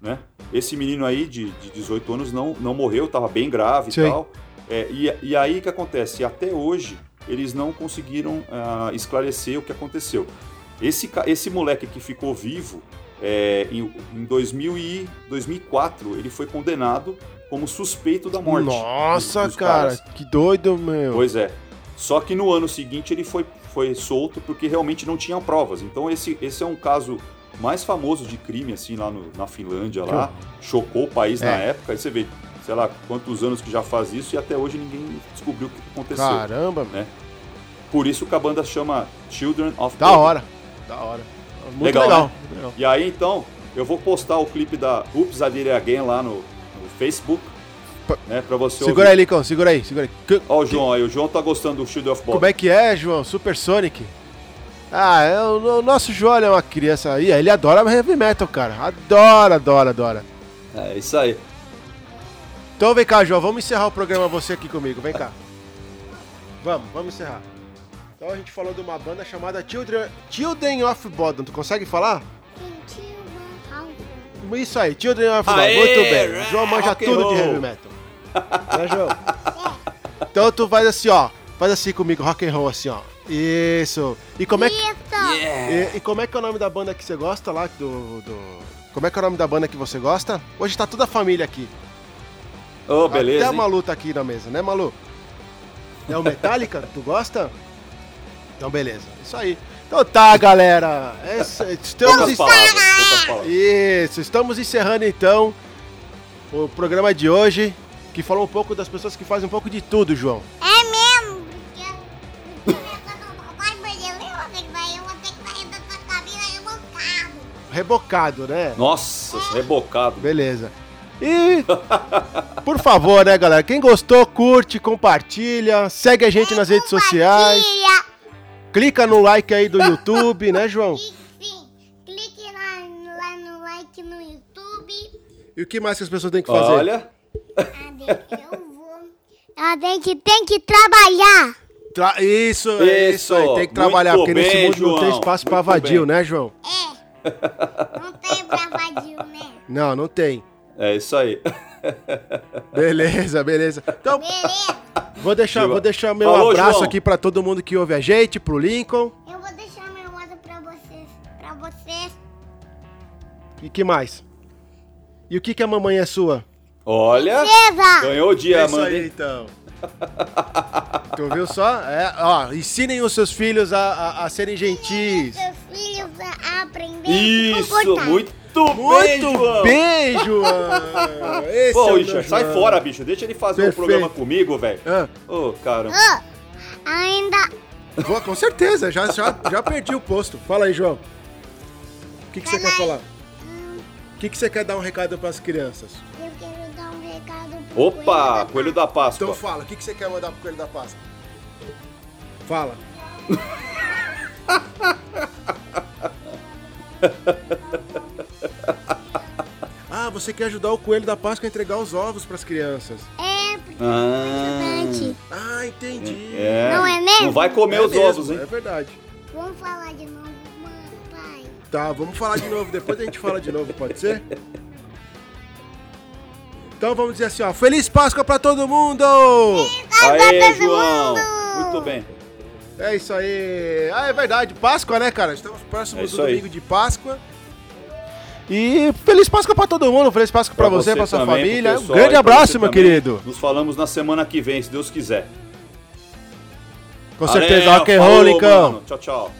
Speaker 3: né? Esse menino aí de, de 18 anos não, não morreu, estava bem grave
Speaker 2: Sei.
Speaker 3: e tal. É, e, e aí o que acontece? Até hoje eles não conseguiram ah, esclarecer o que aconteceu. Esse, esse moleque que ficou vivo, é, em, em 2000 e 2004, ele foi condenado como suspeito da morte.
Speaker 2: Nossa,
Speaker 3: dos- dos
Speaker 2: cara,
Speaker 3: caras.
Speaker 2: que doido, meu.
Speaker 3: Pois é. Só que no ano seguinte ele foi, foi solto porque realmente não tinha provas. Então esse, esse é um caso mais famoso de crime, assim, lá no- na Finlândia, lá. Chocou o país na
Speaker 2: É.
Speaker 3: época. Aí você vê, sei lá, quantos anos que já faz isso e até hoje ninguém descobriu o que aconteceu.
Speaker 2: Caramba,
Speaker 3: né? Por isso que a banda chama Children of
Speaker 2: Da hora. Da hora. Muito
Speaker 3: Legal,
Speaker 2: legal.
Speaker 3: né?
Speaker 2: legal.
Speaker 3: E aí, então, eu vou postar o clipe da Oops, I Did It Again lá no, no Facebook, né, pra você
Speaker 2: Segura aí, Licão, segura aí, segura aí.
Speaker 3: Ó o João aí, o João tá gostando do Shield of Bodom.
Speaker 2: Como é que é, João? Super Sonic? Ah, é, o, o nosso João é uma criança aí, ele adora heavy metal, cara. Adora, adora, adora.
Speaker 3: É, isso aí.
Speaker 2: Então vem cá, João, vamos encerrar o programa você aqui comigo, vem cá. Vamos, vamos encerrar. Então a gente falou de uma banda chamada Children, Children of Bodom, tu consegue falar? Isso aí, Children of Bodom, muito bem. O João manja
Speaker 3: and
Speaker 2: tudo de heavy metal. Né, João? Então tu faz assim, ó. Faz assim comigo, rock and roll, assim, ó. Isso. E como é que... E, e como é que é o nome da banda que você gosta lá? Do, do... Como é que é o nome da banda que você gosta? Hoje tá toda a família aqui.
Speaker 3: Ô, beleza.
Speaker 2: Até a? Malu tá aqui na mesa, né, Malu? É o Metallica? tu gosta? Então, beleza. Isso aí. Então tá, galera. Esse- estamos,
Speaker 3: Poucas
Speaker 2: en-
Speaker 3: palavras, poucas palavras.
Speaker 2: Isso, estamos encerrando então o programa de hoje, que falou um pouco das pessoas que fazem um pouco de tudo, João.
Speaker 4: É mesmo, rebocado.
Speaker 2: Rebocado, né?
Speaker 3: Nossa, rebocado.
Speaker 2: Beleza. E, por favor, né, galera? Quem gostou, curte, compartilha, segue a gente nas redes sociais,
Speaker 4: Compartilha.
Speaker 2: Clica no like aí do YouTube, né, João?
Speaker 4: E, sim, clique lá, lá no like no YouTube.
Speaker 2: E o que mais que as pessoas têm que fazer?
Speaker 3: Olha,
Speaker 4: A gente, eu vou. A gente tem que trabalhar.
Speaker 2: Tra- Isso, é isso
Speaker 3: Isso,
Speaker 2: aí, tem que trabalhar,
Speaker 3: muito
Speaker 2: porque nesse
Speaker 3: bem,
Speaker 2: mundo não tem
Speaker 3: João,
Speaker 2: espaço pra
Speaker 3: muito
Speaker 2: vadio,
Speaker 3: bem.
Speaker 2: né, João?
Speaker 4: É. Não tem pra vadio, né?
Speaker 2: Não, não tem.
Speaker 3: é isso aí.
Speaker 2: Beleza, beleza. Então,
Speaker 4: Beleza.
Speaker 2: vou deixar, vou deixar meu
Speaker 3: Falou,
Speaker 2: abraço
Speaker 3: João.
Speaker 2: aqui pra todo mundo que ouve a gente, pro Lincoln.
Speaker 4: Eu vou deixar meu moto pra vocês. Pra vocês.
Speaker 2: E que mais? E o que que a mamãe é sua?
Speaker 3: Olha,
Speaker 4: Beleza.
Speaker 3: ganhou o dia,
Speaker 2: É isso
Speaker 3: mano.
Speaker 2: aí, então. Tu viu só? É, ó, ensinem os seus filhos a, a, a serem gentis.
Speaker 4: Seus filhos a aprender a se
Speaker 3: Isso,
Speaker 4: comportar.
Speaker 3: muito bem,
Speaker 2: Muito bem, João! Esse é
Speaker 3: Pô,
Speaker 2: o meu
Speaker 3: Richard, sai fora, bicho. Deixa ele fazer
Speaker 2: Perfeito.
Speaker 3: um programa comigo, velho.
Speaker 2: Ah,
Speaker 3: Ô, cara.
Speaker 4: Ah, ainda
Speaker 2: vou, com certeza, já, já, já perdi o posto. Fala aí, João. O que, que você quer falar? O que, que você quer dar um recado pras crianças?
Speaker 3: Opa, Coelho da Páscoa.
Speaker 2: Então fala, o que, que você quer mandar pro Coelho da Páscoa? Fala. ah, você quer ajudar o Coelho da Páscoa a entregar os ovos pras crianças.
Speaker 4: É, porque
Speaker 3: Ah,
Speaker 4: é importante.
Speaker 2: Ah, entendi.
Speaker 3: é.
Speaker 4: Não é mesmo?
Speaker 3: Não vai comer
Speaker 2: É
Speaker 3: os
Speaker 2: mesmo,
Speaker 3: ovos, hein?
Speaker 2: É verdade.
Speaker 4: Vamos falar de novo, mãe, pai.
Speaker 2: Tá, vamos falar de novo. Depois a gente fala de novo, pode ser? Então vamos dizer assim, ó. Feliz Páscoa pra todo mundo!
Speaker 3: Aê,
Speaker 4: todo
Speaker 3: João.
Speaker 4: mundo.
Speaker 3: Muito bem.
Speaker 2: É isso aí. Ah, é verdade. Páscoa, né, cara? Estamos
Speaker 3: É
Speaker 2: próximos
Speaker 3: isso
Speaker 2: do
Speaker 3: aí.
Speaker 2: domingo de Páscoa. E feliz Páscoa pra todo mundo. Feliz Páscoa pra, você, pra sua
Speaker 3: também, pro
Speaker 2: família. Um
Speaker 3: pessoal
Speaker 2: grande
Speaker 3: e pra
Speaker 2: abraço,
Speaker 3: você
Speaker 2: meu
Speaker 3: também.
Speaker 2: querido.
Speaker 3: Nos falamos na semana que vem, se Deus quiser.
Speaker 2: Com certeza,
Speaker 3: Valeu,
Speaker 2: rock and roll,
Speaker 3: falou,
Speaker 2: Licão.
Speaker 3: mano. Tchau, tchau.